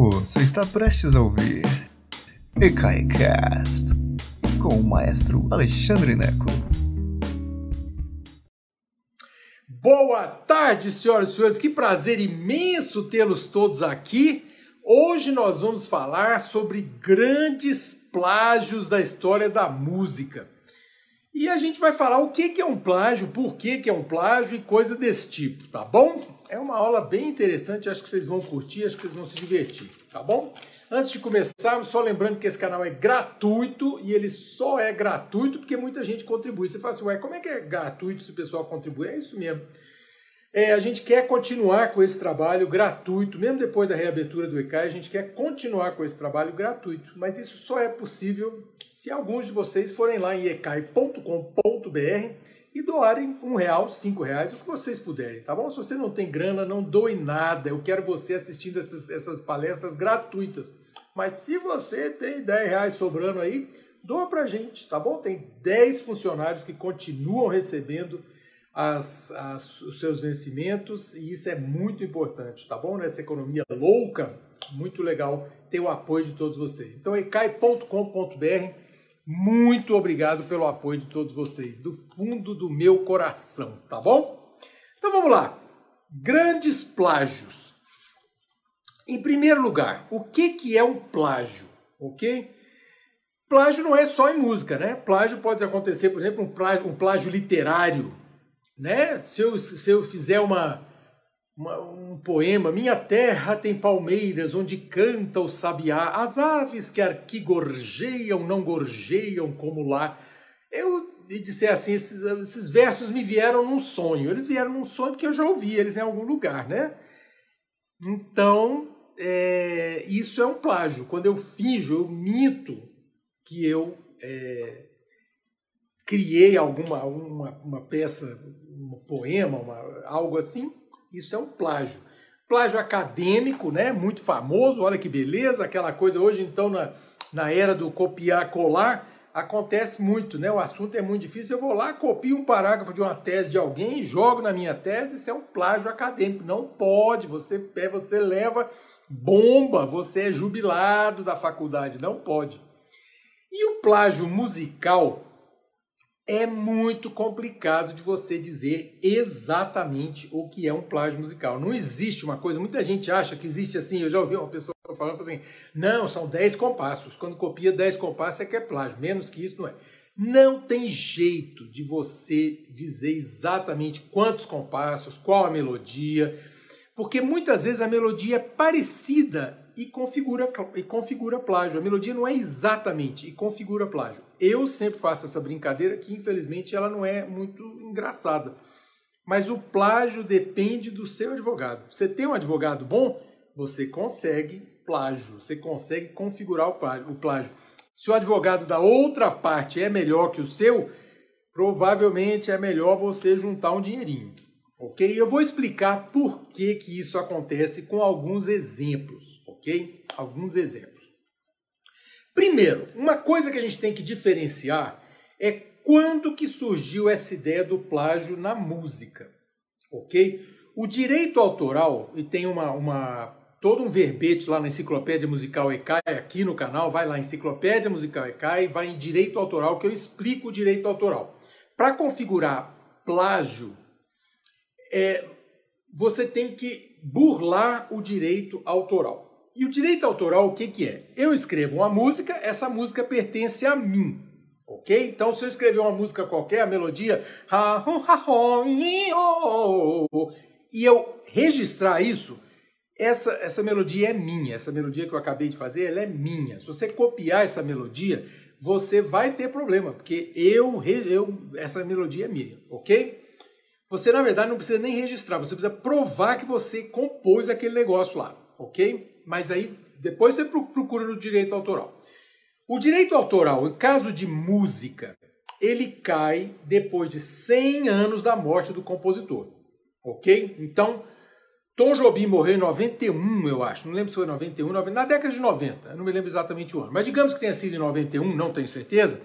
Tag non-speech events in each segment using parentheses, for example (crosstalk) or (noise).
Você está prestes a ouvir EKAICAST com o maestro Alexandre Neco. Boa tarde, senhoras e senhores. Que prazer imenso tê-los todos aqui. Hoje nós vamos falar sobre grandes plágios da história da música. E a gente vai falar o que é um plágio, por que é um plágio e coisa desse tipo, tá bom? É uma aula bem interessante, acho que vocês vão curtir, acho que vocês vão se divertir, tá bom? Antes de começar, só lembrando que esse canal é gratuito e ele só é gratuito porque muita gente contribui. Você fala assim, ué, como é que é gratuito se o pessoal contribui? É isso mesmo. É, a gente quer continuar com esse trabalho gratuito, mesmo depois da reabertura do ECAI, a gente quer continuar com esse trabalho gratuito, mas isso só é possível se alguns de vocês forem lá em ecai.com.br e doarem um real, cinco reais, o que vocês puderem, tá bom? Se você não tem grana, não doe nada. Eu quero você assistindo essas, essas palestras gratuitas. Mas se você tem 10 reais sobrando aí, doa pra gente, tá bom? Tem 10 funcionários que continuam recebendo as, as, os seus vencimentos e isso é muito importante, tá bom? Nessa economia louca, muito legal ter o apoio de todos vocês. Então, ecai.com.br muito obrigado pelo apoio de todos vocês, do fundo do meu coração, tá bom? Então vamos lá. Grandes plágios. Em primeiro lugar, o que, que é um plágio? Ok? Plágio não é só em música, né? Plágio pode acontecer, por exemplo, um plágio, um plágio literário. Né? Se, eu, se eu fizer uma, uma, um poema, Minha terra tem palmeiras onde canta o sabiá, as aves que aqui gorjeiam não gorjeiam como lá. Eu disser assim, esses, esses versos me vieram num sonho. Eles vieram num sonho porque eu já ouvi eles em algum lugar, né? Então, é, isso é um plágio. Quando eu finjo, eu minto que eu é, criei alguma uma, uma peça, um poema, uma, algo assim, isso é um plágio. Plágio acadêmico, né? Muito famoso, olha que beleza, aquela coisa hoje, então, na, na era do copiar-colar, acontece muito, né? O assunto é muito difícil. Eu vou lá, copio um parágrafo de uma tese de alguém jogo na minha tese, isso é um plágio acadêmico. Não pode, você, você leva bomba, você é jubilado da faculdade, não pode. E o plágio musical é muito complicado de você dizer exatamente o que é um plágio musical. Não existe uma coisa, muita gente acha que existe assim, eu já ouvi uma pessoa falando assim, não, são 10 compassos, quando copia 10 compassos é que é plágio, menos que isso não é. Não tem jeito de você dizer exatamente quantos compassos, qual a melodia, porque muitas vezes a melodia é parecida e configura, e configura plágio. A melodia não é exatamente e configura plágio. Eu sempre faço essa brincadeira que, infelizmente, ela não é muito engraçada. Mas o plágio depende do seu advogado. Você tem um advogado bom, você consegue plágio, você consegue configurar o plágio. Se o advogado da outra parte é melhor que o seu, provavelmente é melhor você juntar um dinheirinho. Ok? Eu vou explicar por que, que isso acontece com alguns exemplos ok? Alguns exemplos. Primeiro, uma coisa que a gente tem que diferenciar é quando que surgiu essa ideia do plágio na música, ok? O direito autoral, e tem uma, uma todo um verbete lá na Enciclopédia Musical ECAI, aqui no canal, vai lá, Enciclopédia Musical ECAI, vai em direito autoral, que eu explico o direito autoral. Para configurar plágio, é, você tem que burlar o direito autoral. E o direito autoral, o que, que é? Eu escrevo uma música, essa música pertence a mim. Ok? Então, se eu escrever uma música qualquer, a melodia. E eu registrar isso, essa, essa melodia é minha. Essa melodia que eu acabei de fazer, ela é minha. Se você copiar essa melodia, você vai ter problema, porque eu, eu essa melodia é minha, ok? Você, na verdade, não precisa nem registrar, você precisa provar que você compôs aquele negócio lá, ok? mas aí depois você procura no direito autoral. O direito autoral, em caso de música, ele cai depois de 100 anos da morte do compositor. Ok? Então, Tom Jobim morreu em 91, eu acho. Não lembro se foi 91, 90, na década de 90. Eu não me lembro exatamente o ano. Mas digamos que tenha sido em 91, não tenho certeza.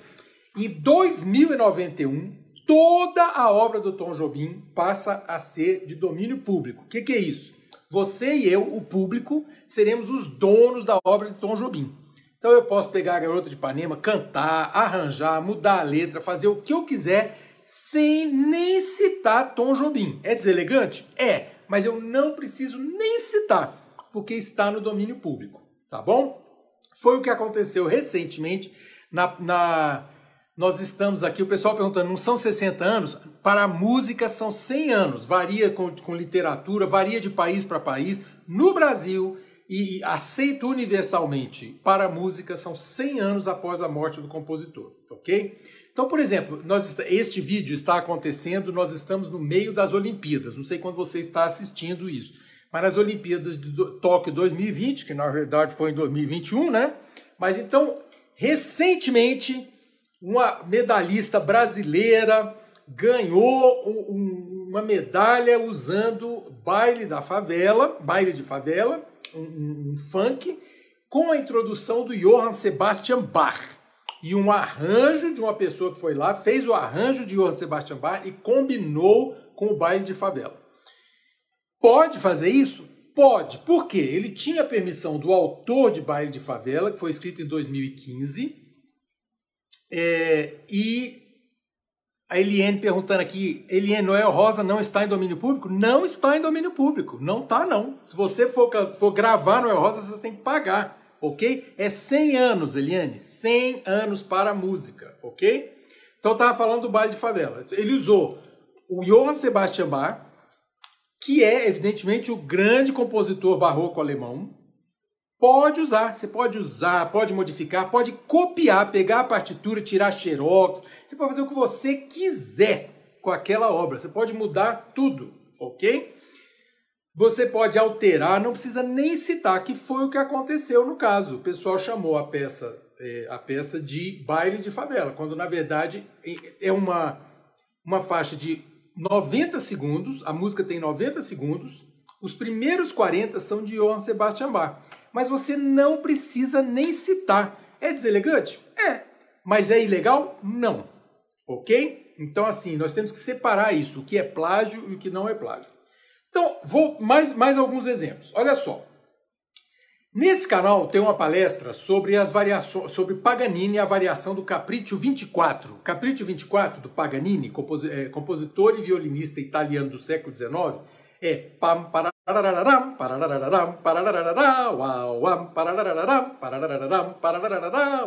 Em 2091, toda a obra do Tom Jobim passa a ser de domínio público. O que, que é isso? Você e eu, o público, seremos os donos da obra de Tom Jobim. Então eu posso pegar a Garota de Ipanema, cantar, arranjar, mudar a letra, fazer o que eu quiser, sem nem citar Tom Jobim. É deselegante? É, mas eu não preciso nem citar, porque está no domínio público, tá bom? Foi o que aconteceu recentemente na, na nós estamos aqui, o pessoal perguntando, não são 60 anos? Para a música são 100 anos, varia com, com literatura, varia de país para país. No Brasil, e aceito universalmente para a música, são 100 anos após a morte do compositor, ok? Então, por exemplo, nós, este vídeo está acontecendo, nós estamos no meio das Olimpíadas, não sei quando você está assistindo isso, mas nas Olimpíadas de Tóquio 2020, que na verdade foi em 2021, né? Mas então, recentemente, uma medalhista brasileira ganhou um, um, uma medalha usando baile da favela, baile de favela, um, um funk, com a introdução do Johann Sebastian Bach. E um arranjo de uma pessoa que foi lá, fez o arranjo de Johann Sebastian Bach e combinou com o baile de favela. Pode fazer isso? Pode. Por quê? Ele tinha permissão do autor de Baile de Favela, que foi escrito em 2015, é, e a Eliane perguntando aqui, Eliane, Noel Rosa não está em domínio público? Não está em domínio público, não está não. Se você for, for gravar Noel Rosa, você tem que pagar, ok? É 100 anos, Eliane, 100 anos para a música, ok? Então eu estava falando do baile de favela. Ele usou o Johann Sebastian Bach, que é evidentemente o grande compositor barroco alemão, Pode usar, você pode usar, pode modificar, pode copiar, pegar a partitura, tirar xerox, você pode fazer o que você quiser com aquela obra, você pode mudar tudo, ok? Você pode alterar, não precisa nem citar, que foi o que aconteceu no caso. O pessoal chamou a peça, é, a peça de baile de favela, quando na verdade é uma, uma faixa de 90 segundos, a música tem 90 segundos, os primeiros 40 são de Johann Sebastian Bach mas você não precisa nem citar. É deselegante? É. Mas é ilegal? Não. Ok? Então, assim, nós temos que separar isso, o que é plágio e o que não é plágio. Então, vou mais, mais alguns exemplos. Olha só. Nesse canal tem uma palestra sobre as variações, sobre Paganini e a variação do Capriccio 24. Capriccio 24 do Paganini, é, compositor e violinista italiano do século XIX, é pam pararararam,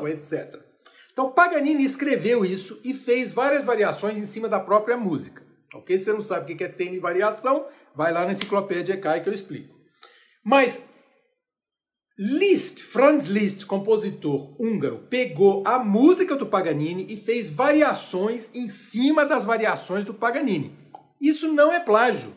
etc. Então Paganini escreveu isso e fez várias variações em cima da própria música. Ok? Se você não sabe o que é tema e variação, vai lá na enciclopédia ECAI que eu explico. Mas Liszt, Franz Liszt, compositor húngaro, pegou a música do Paganini e fez variações em cima das variações do Paganini. Isso não é plágio.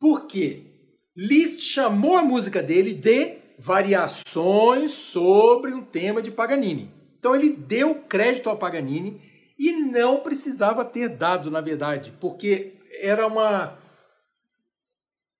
Porque Liszt chamou a música dele de variações sobre um tema de Paganini. Então ele deu crédito ao Paganini e não precisava ter dado, na verdade, porque era uma.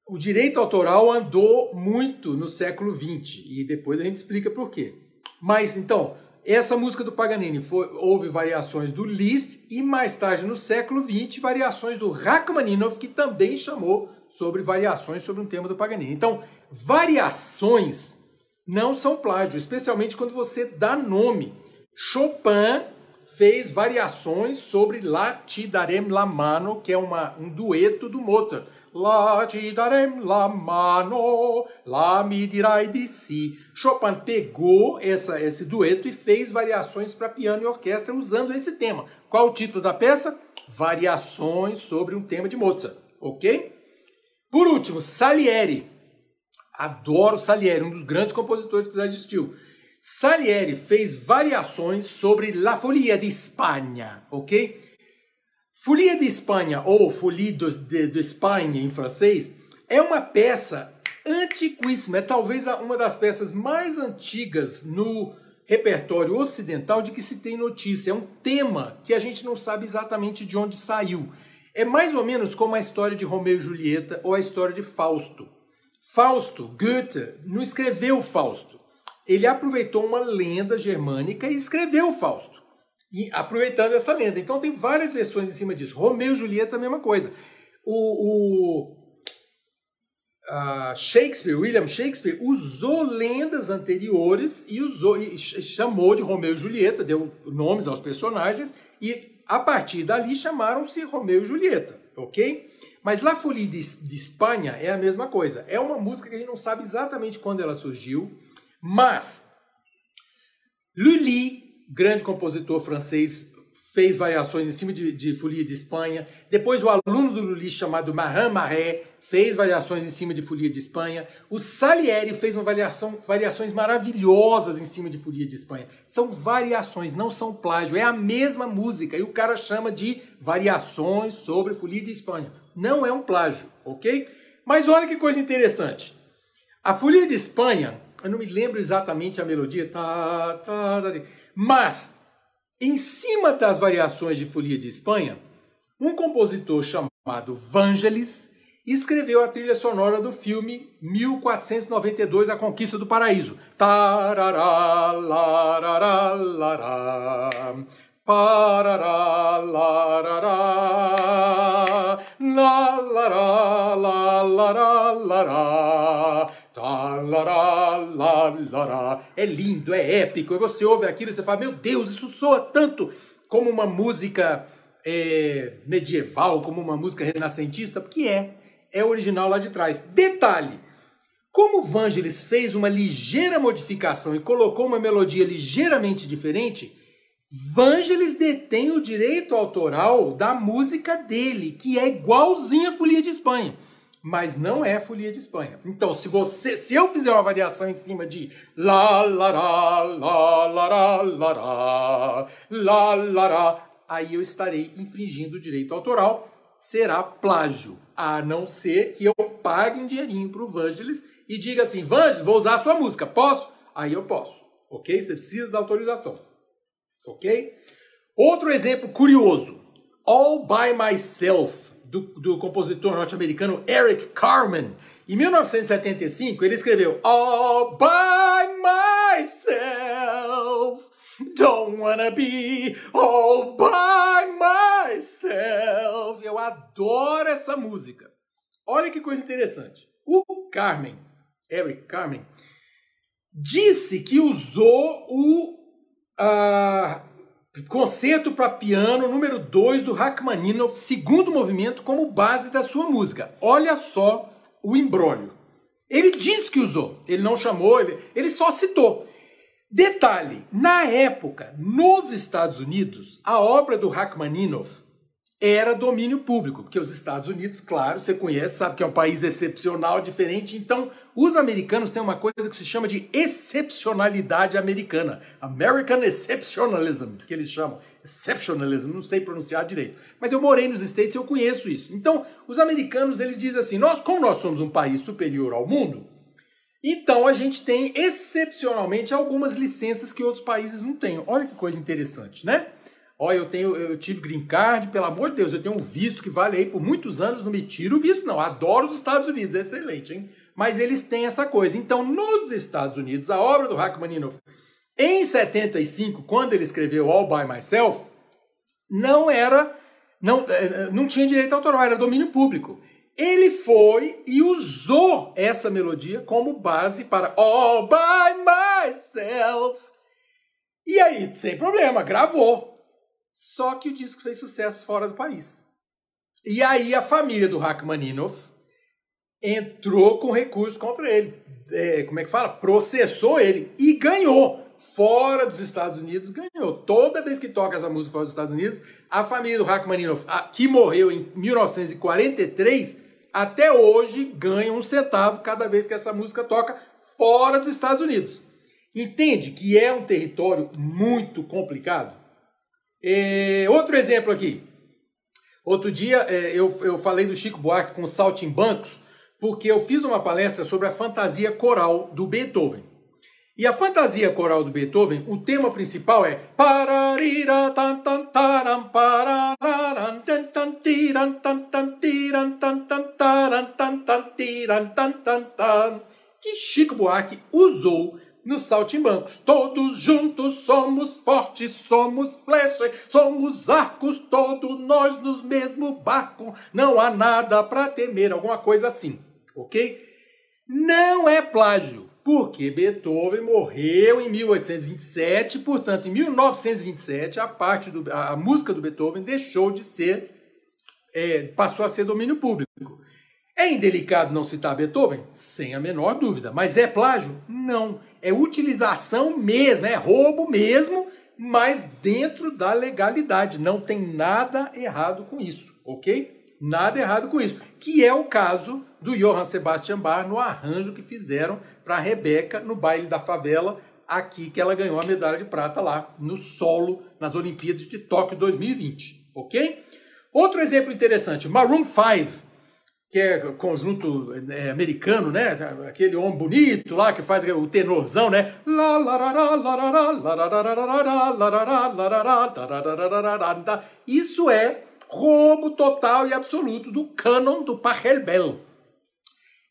O direito autoral andou muito no século XX e depois a gente explica por quê. Mas então, essa música do Paganini foi, houve variações do Liszt e mais tarde no século XX variações do Rachmaninoff que também chamou sobre variações sobre um tema do Paganini. Então, variações não são plágio, especialmente quando você dá nome. Chopin fez variações sobre La Ti Darem La Mano, que é uma, um dueto do Mozart. La ti darem la mano, la mi dirai di si. Chopin pegou essa, esse dueto e fez variações para piano e orquestra usando esse tema. Qual o título da peça? Variações sobre um tema de Mozart, ok? Por último, Salieri. Adoro Salieri, um dos grandes compositores que já existiu. Salieri fez variações sobre La Folia de Espanha, ok? Folia de Espanha, ou Folie de, de, de Espanha em francês, é uma peça antiquíssima, é talvez uma das peças mais antigas no repertório ocidental de que se tem notícia. É um tema que a gente não sabe exatamente de onde saiu. É mais ou menos como a história de Romeu e Julieta ou a história de Fausto. Fausto, Goethe, não escreveu Fausto. Ele aproveitou uma lenda germânica e escreveu Fausto e aproveitando essa lenda. Então tem várias versões em cima disso. Romeu e Julieta, a mesma coisa. O, o Shakespeare, William Shakespeare, usou lendas anteriores e usou e chamou de Romeu e Julieta, deu nomes aos personagens e a partir dali chamaram-se Romeu e Julieta, ok? Mas La Folie de, de Espanha é a mesma coisa. É uma música que a gente não sabe exatamente quando ela surgiu, mas Lully, grande compositor francês, fez variações em cima de, de Folia de Espanha. Depois o aluno do Lully, chamado Marin Marais, fez variações em cima de Folia de Espanha. O Salieri fez uma variação, variações maravilhosas em cima de Folia de Espanha. São variações, não são plágio. É a mesma música e o cara chama de variações sobre Folia de Espanha. Não é um plágio, ok? Mas olha que coisa interessante. A Folia de Espanha, eu não me lembro exatamente a melodia, tá, tá, tá, mas em cima das variações de Folia de Espanha, um compositor chamado Vangelis escreveu a trilha sonora do filme 1492 A Conquista do Paraíso. Tarará, larará, larará, parará, larará, la, lará, la, lará, lará, Talará, lará. É lindo, é épico. E você ouve aquilo e você fala: Meu Deus, isso soa tanto como uma música é, medieval, como uma música renascentista, porque é. É original lá de trás. Detalhe: como Vangelis fez uma ligeira modificação e colocou uma melodia ligeiramente diferente, Vangelis detém o direito autoral da música dele, que é igualzinha a Folia de Espanha mas não é folia de Espanha. Então, se você, se eu fizer uma variação em cima de lá, la lá, la la lá, la, aí eu estarei infringindo o direito autoral, será plágio, a não ser que eu pague um dinheirinho para o Vangelis e diga assim, Vangelis, vou usar a sua música, posso? Aí eu posso, ok? Você precisa da autorização, ok? Outro exemplo curioso, All By Myself, do, do compositor norte-americano Eric Carmen. Em 1975, ele escreveu All by myself. Don't wanna be all by myself. Eu adoro essa música. Olha que coisa interessante. O Carmen, Eric Carmen, disse que usou o uh, Concerto para piano número 2 do Rachmaninoff, segundo movimento, como base da sua música. Olha só o embrólio. Ele disse que usou, ele não chamou, ele, ele só citou. Detalhe: na época, nos Estados Unidos, a obra do Rachmaninoff era domínio público, porque os Estados Unidos, claro, você conhece, sabe que é um país excepcional, diferente. Então, os americanos têm uma coisa que se chama de excepcionalidade americana. American Exceptionalism, que eles chamam. Exceptionalism, não sei pronunciar direito. Mas eu morei nos States e eu conheço isso. Então, os americanos, eles dizem assim, nós, como nós somos um país superior ao mundo, então a gente tem excepcionalmente algumas licenças que outros países não têm. Olha que coisa interessante, né? Olha, eu tenho, eu tive green card, pelo amor de Deus, eu tenho um visto que vale aí por muitos anos, não me tiro o visto, não. Adoro os Estados Unidos, é excelente, hein? Mas eles têm essa coisa. Então, nos Estados Unidos, a obra do Rachmaninoff, em 75, quando ele escreveu All By Myself, não era, não, é, não tinha direito autoral, era domínio público. Ele foi e usou essa melodia como base para All By Myself. E aí, sem problema, gravou. Só que o disco fez sucesso fora do país. E aí a família do Rachmaninoff entrou com recurso contra ele. É, como é que fala? Processou ele e ganhou. Fora dos Estados Unidos, ganhou. Toda vez que toca essa música fora dos Estados Unidos, a família do Rachmaninoff, que morreu em 1943, até hoje ganha um centavo cada vez que essa música toca fora dos Estados Unidos. Entende que é um território muito complicado? Outro exemplo aqui. Outro dia é, eu, eu falei do Chico Buarque com Saltimbancos, porque eu fiz uma palestra sobre a fantasia coral do Beethoven. E a fantasia coral do Beethoven, o tema principal é que Chico Buarque usou nos saltimbancos. Todos juntos somos fortes, somos flechas, somos arcos, todos nós no mesmo barco. Não há nada para temer, alguma coisa assim, ok? Não é plágio, porque Beethoven morreu em 1827, portanto, em 1927, a parte do, a, música do Beethoven deixou de ser, é, passou a ser domínio público. É indelicado não citar Beethoven? Sem a menor dúvida. Mas é plágio? Não. É utilização mesmo, é roubo mesmo, mas dentro da legalidade. Não tem nada errado com isso, ok? Nada errado com isso. Que é o caso do Johann Sebastian Bach no arranjo que fizeram para a Rebeca no baile da favela, aqui que ela ganhou a medalha de prata lá no solo nas Olimpíadas de Tóquio 2020, ok? Outro exemplo interessante, Maroon 5, que é conjunto é, americano, né? Aquele homem bonito lá que faz o tenorzão, né? Isso é roubo total e absoluto do cânon do Pachelbel.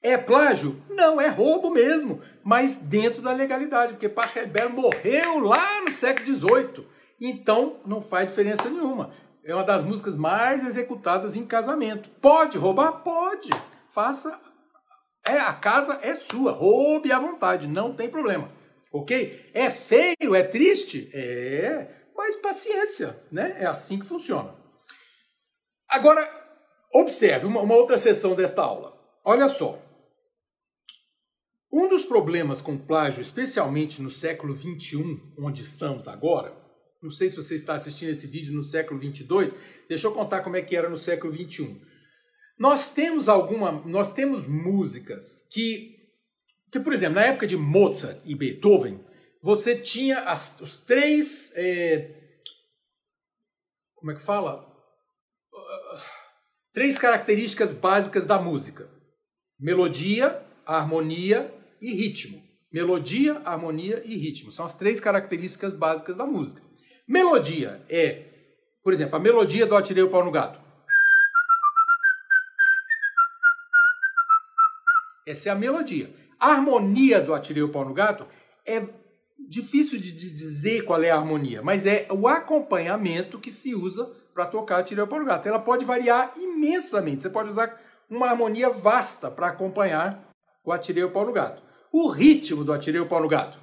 É plágio? Não, é roubo mesmo, mas dentro da legalidade, porque Pachelbel morreu lá no século XVIII. Então, não faz diferença nenhuma. É uma das músicas mais executadas em casamento. Pode roubar? Pode. Faça. É, a casa é sua. Roube à vontade, não tem problema. Ok? É feio? É triste? É. Mas paciência, né? É assim que funciona. Agora, observe uma, uma outra sessão desta aula. Olha só. Um dos problemas com plágio, especialmente no século XXI, onde estamos agora, não sei se você está assistindo esse vídeo no século 22, deixa eu contar como é que era no século 21. Nós temos alguma, nós temos músicas que, que por exemplo, na época de Mozart e Beethoven, você tinha as, os três, é, como é que fala? três características básicas da música: melodia, harmonia e ritmo. Melodia, harmonia e ritmo são as três características básicas da música. Melodia é, por exemplo, a melodia do Atirei o Pau no Gato. Essa é a melodia. A harmonia do Atirei o Pau no Gato é difícil de dizer qual é a harmonia, mas é o acompanhamento que se usa para tocar Tirei o Pau no Gato. Ela pode variar imensamente. Você pode usar uma harmonia vasta para acompanhar o Atirei o Pau no Gato. O ritmo do Atirei o Pau no Gato.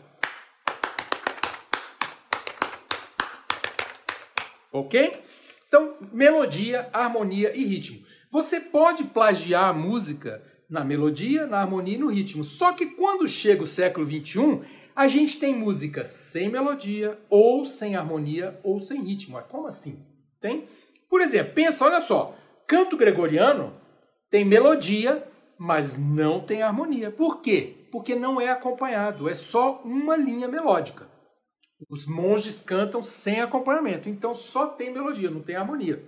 Ok? Então, melodia, harmonia e ritmo. Você pode plagiar a música na melodia, na harmonia e no ritmo. Só que quando chega o século XXI, a gente tem música sem melodia, ou sem harmonia, ou sem ritmo. Como assim? Tem? Por exemplo, pensa, olha só, canto gregoriano tem melodia, mas não tem harmonia. Por quê? Porque não é acompanhado, é só uma linha melódica. Os monges cantam sem acompanhamento, então só tem melodia, não tem harmonia.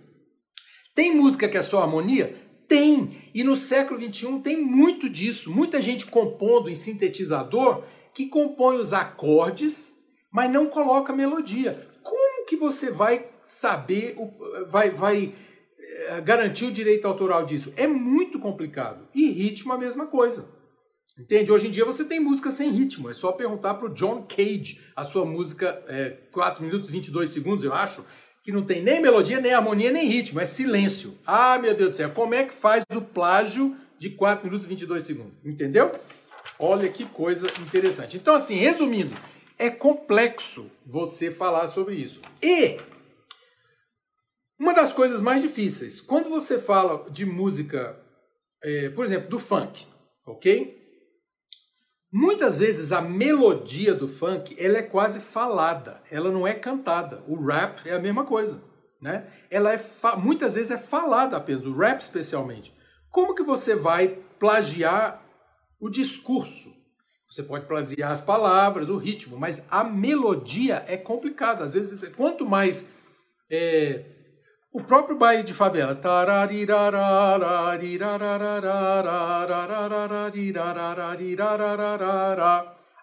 Tem música que é só harmonia? Tem! E no século XXI tem muito disso. Muita gente compondo em sintetizador que compõe os acordes, mas não coloca melodia. Como que você vai saber, vai, vai eh, garantir o direito autoral disso? É muito complicado. E ritmo a mesma coisa. Entende? Hoje em dia você tem música sem ritmo. É só perguntar para o John Cage, a sua música é, 4 minutos e 22 segundos, eu acho, que não tem nem melodia, nem harmonia, nem ritmo. É silêncio. Ah, meu Deus do céu. Como é que faz o plágio de 4 minutos e 22 segundos? Entendeu? Olha que coisa interessante. Então, assim, resumindo, é complexo você falar sobre isso. E uma das coisas mais difíceis, quando você fala de música, é, por exemplo, do funk, ok? Muitas vezes a melodia do funk ela é quase falada, ela não é cantada. O rap é a mesma coisa, né? Ela é muitas vezes é falada apenas, o rap especialmente. Como que você vai plagiar o discurso? Você pode plagiar as palavras, o ritmo, mas a melodia é complicada. Às vezes, quanto mais é, o próprio baile de favela.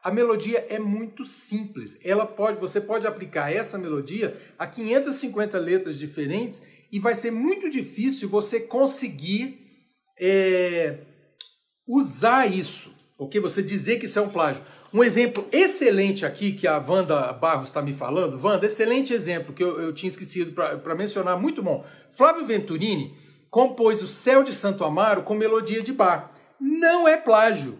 A melodia é muito simples. Ela pode, você pode aplicar essa melodia a 550 letras diferentes e vai ser muito difícil você conseguir é, usar isso, ok? Você dizer que isso é um plágio. Um exemplo excelente aqui que a Wanda Barros está me falando, Wanda, excelente exemplo que eu, eu tinha esquecido para mencionar, muito bom. Flávio Venturini compôs o Céu de Santo Amaro com melodia de bar. Não é plágio.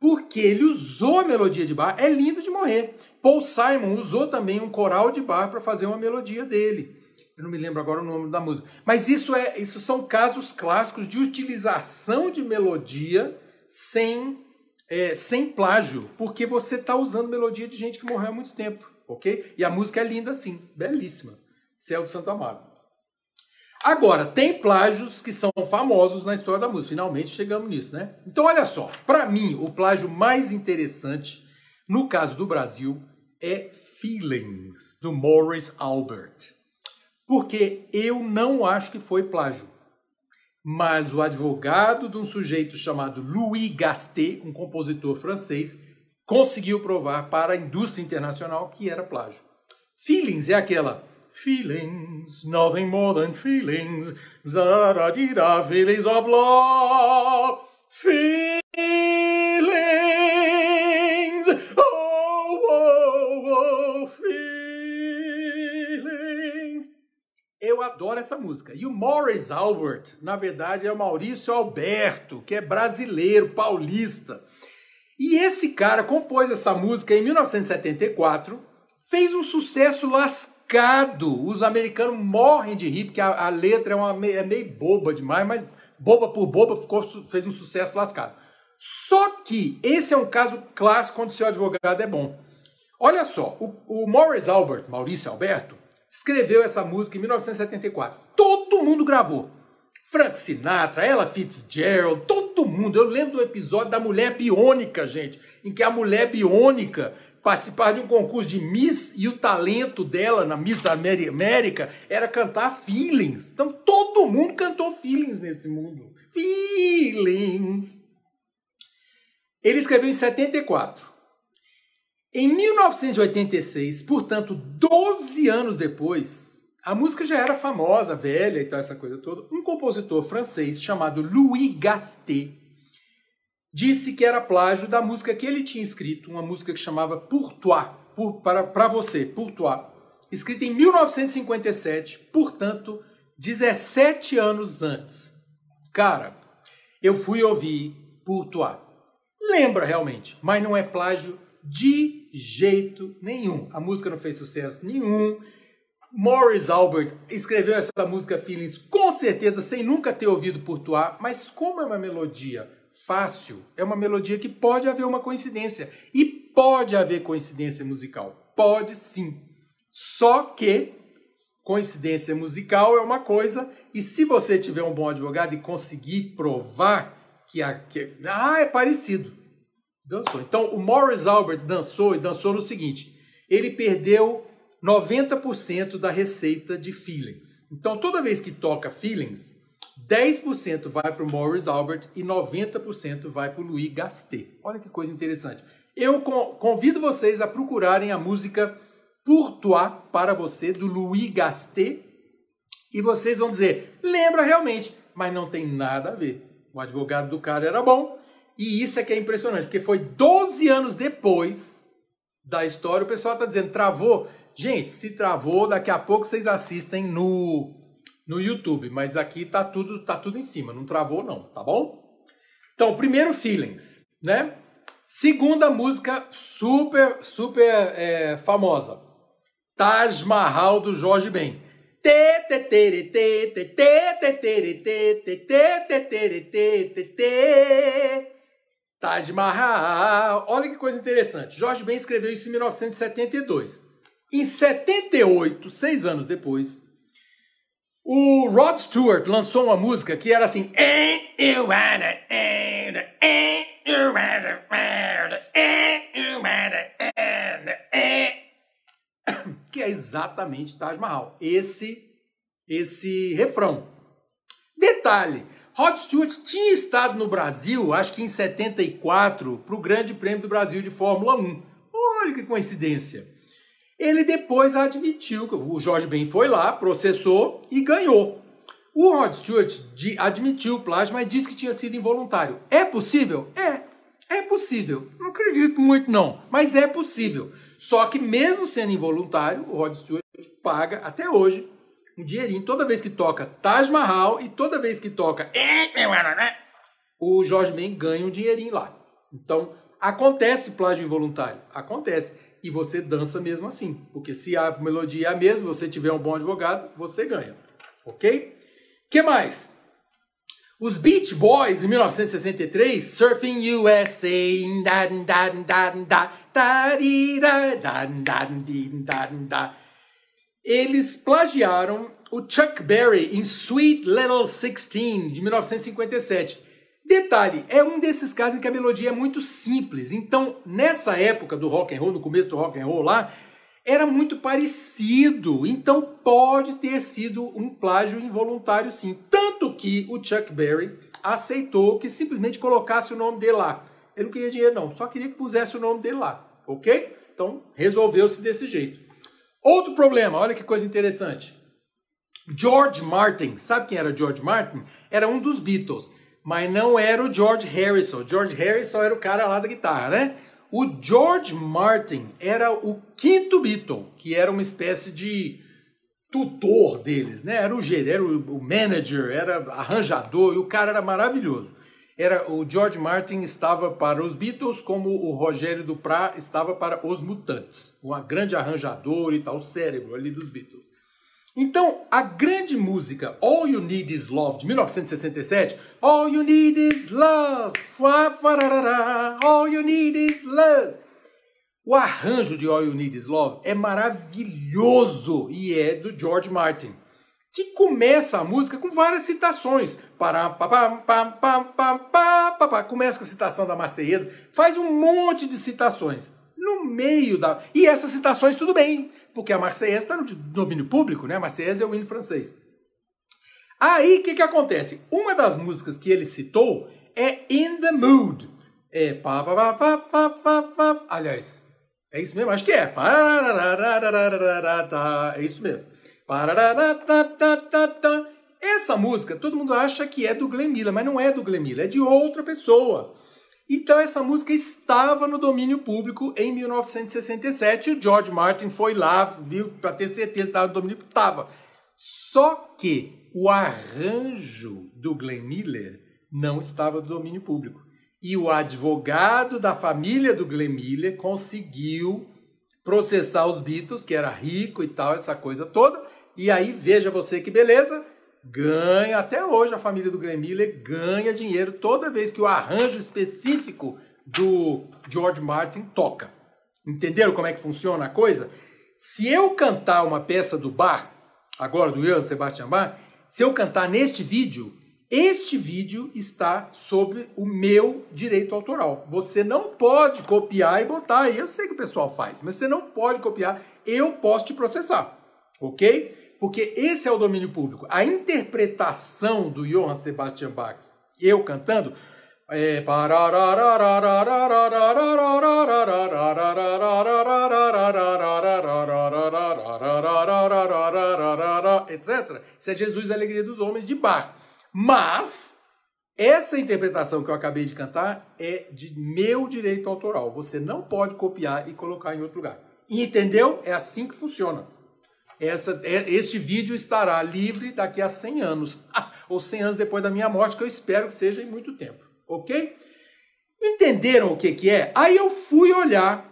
porque ele usou a melodia de bar, é lindo de morrer. Paul Simon usou também um coral de bar para fazer uma melodia dele. Eu não me lembro agora o nome da música. Mas isso é, isso são casos clássicos de utilização de melodia sem é, sem plágio, porque você está usando melodia de gente que morreu há muito tempo, ok? E a música é linda assim, belíssima. Céu de Santo Amaro. Agora, tem plágios que são famosos na história da música. Finalmente chegamos nisso, né? Então, olha só. Para mim, o plágio mais interessante, no caso do Brasil, é Feelings, do Morris Albert. Porque eu não acho que foi plágio. Mas o advogado de um sujeito chamado Louis Gastet, um compositor francês, conseguiu provar para a indústria internacional que era plágio. Feelings é aquela feelings, nothing more than feelings, feelings of love, feelings, Eu adoro essa música. E o Morris Albert, na verdade, é o Maurício Alberto, que é brasileiro, paulista. E esse cara compôs essa música em 1974, fez um sucesso lascado. Os americanos morrem de rir, porque a, a letra é, uma, é meio boba demais, mas boba por boba ficou, fez um sucesso lascado. Só que esse é um caso clássico quando seu advogado é bom. Olha só, o, o Morris Albert, Maurício Alberto, escreveu essa música em 1974. Todo mundo gravou. Frank Sinatra, Ella Fitzgerald, todo mundo. Eu lembro do episódio da Mulher Biônica, gente, em que a Mulher Biônica participava de um concurso de Miss e o talento dela na Miss América era cantar Feelings. Então todo mundo cantou Feelings nesse mundo. Feelings. Ele escreveu em 74. Em 1986, portanto, 12 anos depois, a música já era famosa, velha e tal, essa coisa toda. Um compositor francês chamado Louis Gastet disse que era plágio da música que ele tinha escrito, uma música que chamava Pour Toi, para, para você, Pour Toi, escrita em 1957, portanto, 17 anos antes. Cara, eu fui ouvir Pour Toi. Lembra realmente, mas não é plágio de jeito nenhum. A música não fez sucesso nenhum Morris Albert escreveu essa música Feelings com certeza sem nunca ter ouvido Pourtois, mas como é uma melodia fácil, é uma melodia que pode haver uma coincidência e pode haver coincidência musical. Pode sim. Só que coincidência musical é uma coisa e se você tiver um bom advogado e conseguir provar que, a, que ah, é parecido. Dançou. Então o Morris Albert dançou e dançou no seguinte, ele perdeu 90% da receita de Feelings. Então, toda vez que toca Feelings, 10% vai para o Morris Albert e 90% vai para o Louis Gastet. Olha que coisa interessante. Eu convido vocês a procurarem a música Pour Toi para você, do Louis Gastet, e vocês vão dizer, lembra realmente, mas não tem nada a ver. O advogado do cara era bom, e isso é que é impressionante, porque foi 12 anos depois da história, o pessoal está dizendo, travou. Gente, se travou, daqui a pouco vocês assistem no, no YouTube, mas aqui tá tudo, tá tudo em cima, não travou não, tá bom? Então, primeiro Feelings, né? Segunda música super, super é, famosa, Taj Mahal do Jorge Ben. Taj Mahal. Olha que coisa interessante. Jorge Ben escreveu isso em 1972. Em 78, seis anos depois, o Rod Stewart lançou uma música que era assim. Que é exatamente Taj Mahal. Esse, esse refrão. Detalhe: Rod Stewart tinha estado no Brasil, acho que em 74, para o Grande Prêmio do Brasil de Fórmula 1. Olha que coincidência. Ele depois admitiu que o Jorge Ben foi lá, processou e ganhou. O Rod Stewart admitiu o plágio, mas disse que tinha sido involuntário. É possível? É. É possível. Não acredito muito, não. Mas é possível. Só que mesmo sendo involuntário, o Rod Stewart paga até hoje um dinheirinho toda vez que toca Taj Mahal e toda vez que toca o Jorge Ben ganha um dinheirinho lá. Então, Acontece plágio involuntário, acontece. E você dança mesmo assim, porque se a melodia é a mesma, você tiver um bom advogado, você ganha. Ok? que mais? Os Beach Boys, em 1963, Surfing USA, eles plagiaram o Chuck Berry em Sweet Little Sixteen, de 1957. Detalhe, é um desses casos em que a melodia é muito simples. Então, nessa época do rock and roll, no começo do rock and roll lá, era muito parecido. Então, pode ter sido um plágio involuntário sim. Tanto que o Chuck Berry aceitou que simplesmente colocasse o nome dele lá. Ele não queria dinheiro não, só queria que pusesse o nome dele lá, OK? Então, resolveu-se desse jeito. Outro problema, olha que coisa interessante. George Martin, sabe quem era George Martin? Era um dos Beatles mas não era o George Harrison. George Harrison era o cara lá da guitarra, né? O George Martin era o quinto Beatle, que era uma espécie de tutor deles, né? Era o gerente, era o manager, era arranjador, e o cara era maravilhoso. Era o George Martin estava para os Beatles, como o Rogério Duprat estava para os Mutantes, um grande arranjador e tal, cérebro ali dos Beatles. Então, a grande música All You Need Is Love, de 1967, All You Need Is Love, All You Need Is Love. O arranjo de All You Need Is Love é maravilhoso e é do George Martin, que começa a música com várias citações. Começa com a citação da Marseiesa, faz um monte de citações no meio da. E essas citações, tudo bem, porque a Marseillaise está no domínio público, né? A Marseillaise é o hino francês. Aí o que, que acontece? Uma das músicas que ele citou é In the Mood. É pá, pá, pá, pá, pá, pá, pá. Aliás, é isso mesmo? Acho que é. É isso mesmo. Essa música, todo mundo acha que é do Glenn Miller, mas não é do Glenn Miller, é de outra pessoa. Então essa música estava no domínio público em 1967. O George Martin foi lá, viu, para ter certeza que estava no domínio público. Estava. Só que o arranjo do Glenn Miller não estava no domínio público. E o advogado da família do Glenn Miller conseguiu processar os Beatles, que era rico e tal, essa coisa toda. E aí, veja você que beleza, ganha, até hoje a família do Glenn Miller ganha dinheiro toda vez que o arranjo específico do George Martin toca. Entenderam como é que funciona a coisa? Se eu cantar uma peça do bar, agora do Johann Sebastian Bach, se eu cantar neste vídeo, este vídeo está sobre o meu direito autoral. Você não pode copiar e botar. Eu sei que o pessoal faz, mas você não pode copiar. Eu posso te processar, ok? Porque esse é o domínio público. A interpretação do Johann Sebastian Bach, eu cantando, é etc. Isso é Jesus a Alegria dos Homens de Bach. Mas essa interpretação que eu acabei de cantar é de meu direito autoral. Você não pode copiar e colocar em outro lugar. entendeu? É assim que funciona. Essa, é, este vídeo estará livre daqui a 100 anos, (laughs) ou 100 anos depois da minha morte, que eu espero que seja em muito tempo, ok? Entenderam o que, que é? Aí eu fui olhar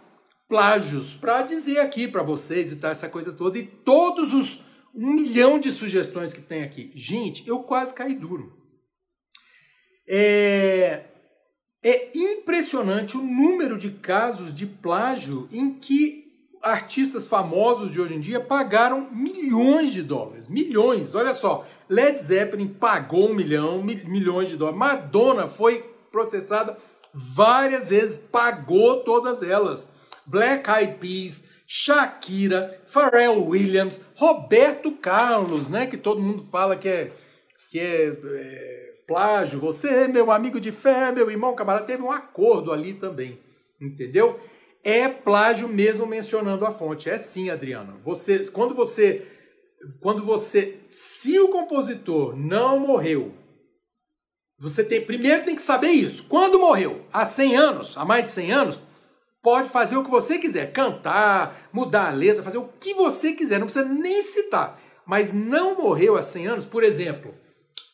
plágios para dizer aqui para vocês e tal, essa coisa toda, e todos os um milhão de sugestões que tem aqui. Gente, eu quase caí duro. É, é impressionante o número de casos de plágio em que artistas famosos de hoje em dia pagaram milhões de dólares. Milhões, olha só. Led Zeppelin pagou um milhão, milhões de dólares. Madonna foi processada várias vezes, pagou todas elas. Black Eyed Peas, Shakira, Pharrell Williams, Roberto Carlos, né? Que todo mundo fala que é, que é, é plágio. Você, meu amigo de fé, meu irmão, camarada, teve um acordo ali também, entendeu? É plágio mesmo mencionando a fonte. É sim, Adriano. Você, quando você, quando você, se o compositor não morreu, você tem primeiro tem que saber isso. Quando morreu, há 100 anos, há mais de 100 anos, pode fazer o que você quiser, cantar, mudar a letra, fazer o que você quiser, não precisa nem citar. Mas não morreu há 100 anos, por exemplo,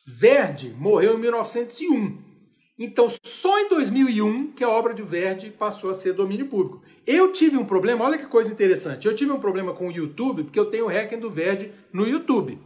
Verdi morreu em 1901. Então, só em 2001 que a obra de Verdi passou a ser domínio público. Eu tive um problema, olha que coisa interessante. Eu tive um problema com o YouTube, porque eu tenho o Requiem do Verdi no YouTube.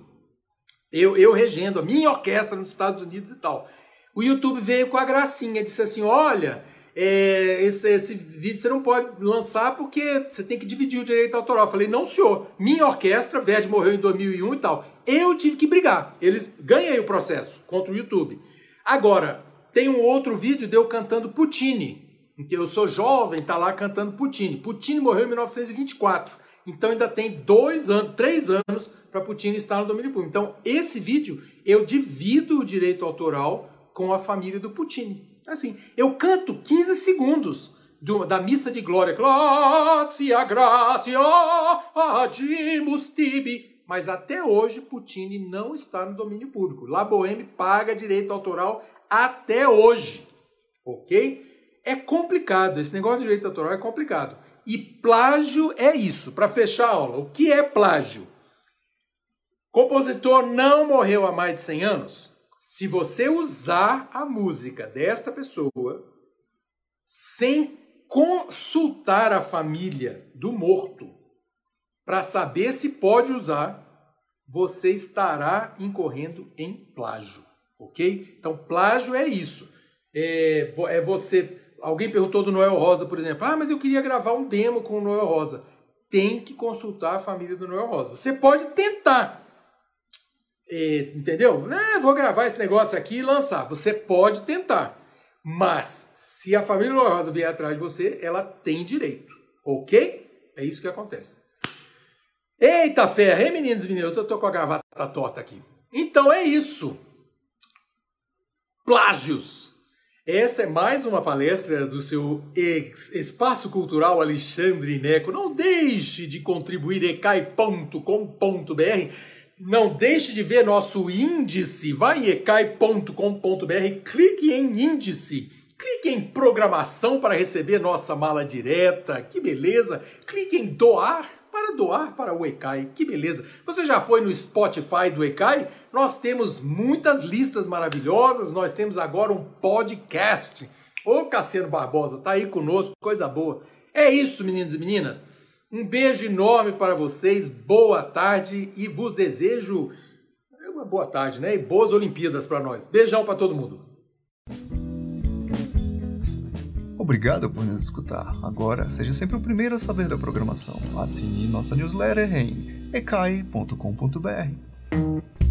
Eu, eu regendo a minha orquestra nos Estados Unidos e tal. O YouTube veio com a gracinha, disse assim: olha, é, esse, esse, vídeo você não pode lançar porque você tem que dividir o direito autoral. Eu falei, não, senhor, minha orquestra, Verdi morreu em 2001 e tal. Eu tive que brigar. Eles ganhei o processo contra o YouTube. Agora, tem um outro vídeo de eu cantando Puccini. Que eu sou jovem, tá lá cantando Puccini. Puccini morreu em 1924. Então ainda tem dois anos, três anos para Puccini estar no domínio público. Então, esse vídeo eu divido o direito autoral com a família do Puccini. Assim, eu canto 15 segundos do, da missa de glória. Grazie, grazie, adimus tibi. Mas até hoje, Puccini não está no domínio público. La Boheme paga direito autoral até hoje. Ok? É complicado. Esse negócio de direito autoral é complicado. E plágio é isso. Para fechar a aula, o que é plágio? Compositor não morreu há mais de 100 anos? se você usar a música desta pessoa sem consultar a família do morto para saber se pode usar, você estará incorrendo em plágio, ok? Então, plágio é isso. É, é você. Alguém perguntou do Noel Rosa, por exemplo. Ah, mas eu queria gravar um demo com o Noel Rosa. Tem que consultar a família do Noel Rosa. Você pode tentar, é, entendeu? Ah, vou gravar esse negócio aqui e lançar. Você pode tentar. Mas, se a família Rosa vier atrás de você, ela tem direito. Ok? É isso que acontece. Eita ferro, hein, meninos e meninas? Eu tô com a gravata torta aqui. Então é isso. Plágios. Esta é mais uma palestra do seu Espaço Cultural Alexandre Neco. Não deixe de contribuir ecai.com.br não deixe de ver nosso índice. Vai em ecai.com.br, clique em índice. Clique em programação para receber nossa mala direta. Que beleza! Clique em doar para doar para o Ecai. Que beleza! Você já foi no Spotify do Ecai? Nós temos muitas listas maravilhosas. Nós temos agora um podcast. Ô Cassiano Barbosa, tá aí conosco, coisa boa. É isso, meninos e meninas. Um beijo enorme para vocês, boa tarde e vos desejo uma boa tarde, né? E boas Olimpíadas para nós. Beijão para todo mundo. Obrigado por nos escutar. Agora, seja sempre o primeiro a saber da programação. Assine nossa newsletter em ecai.com.br.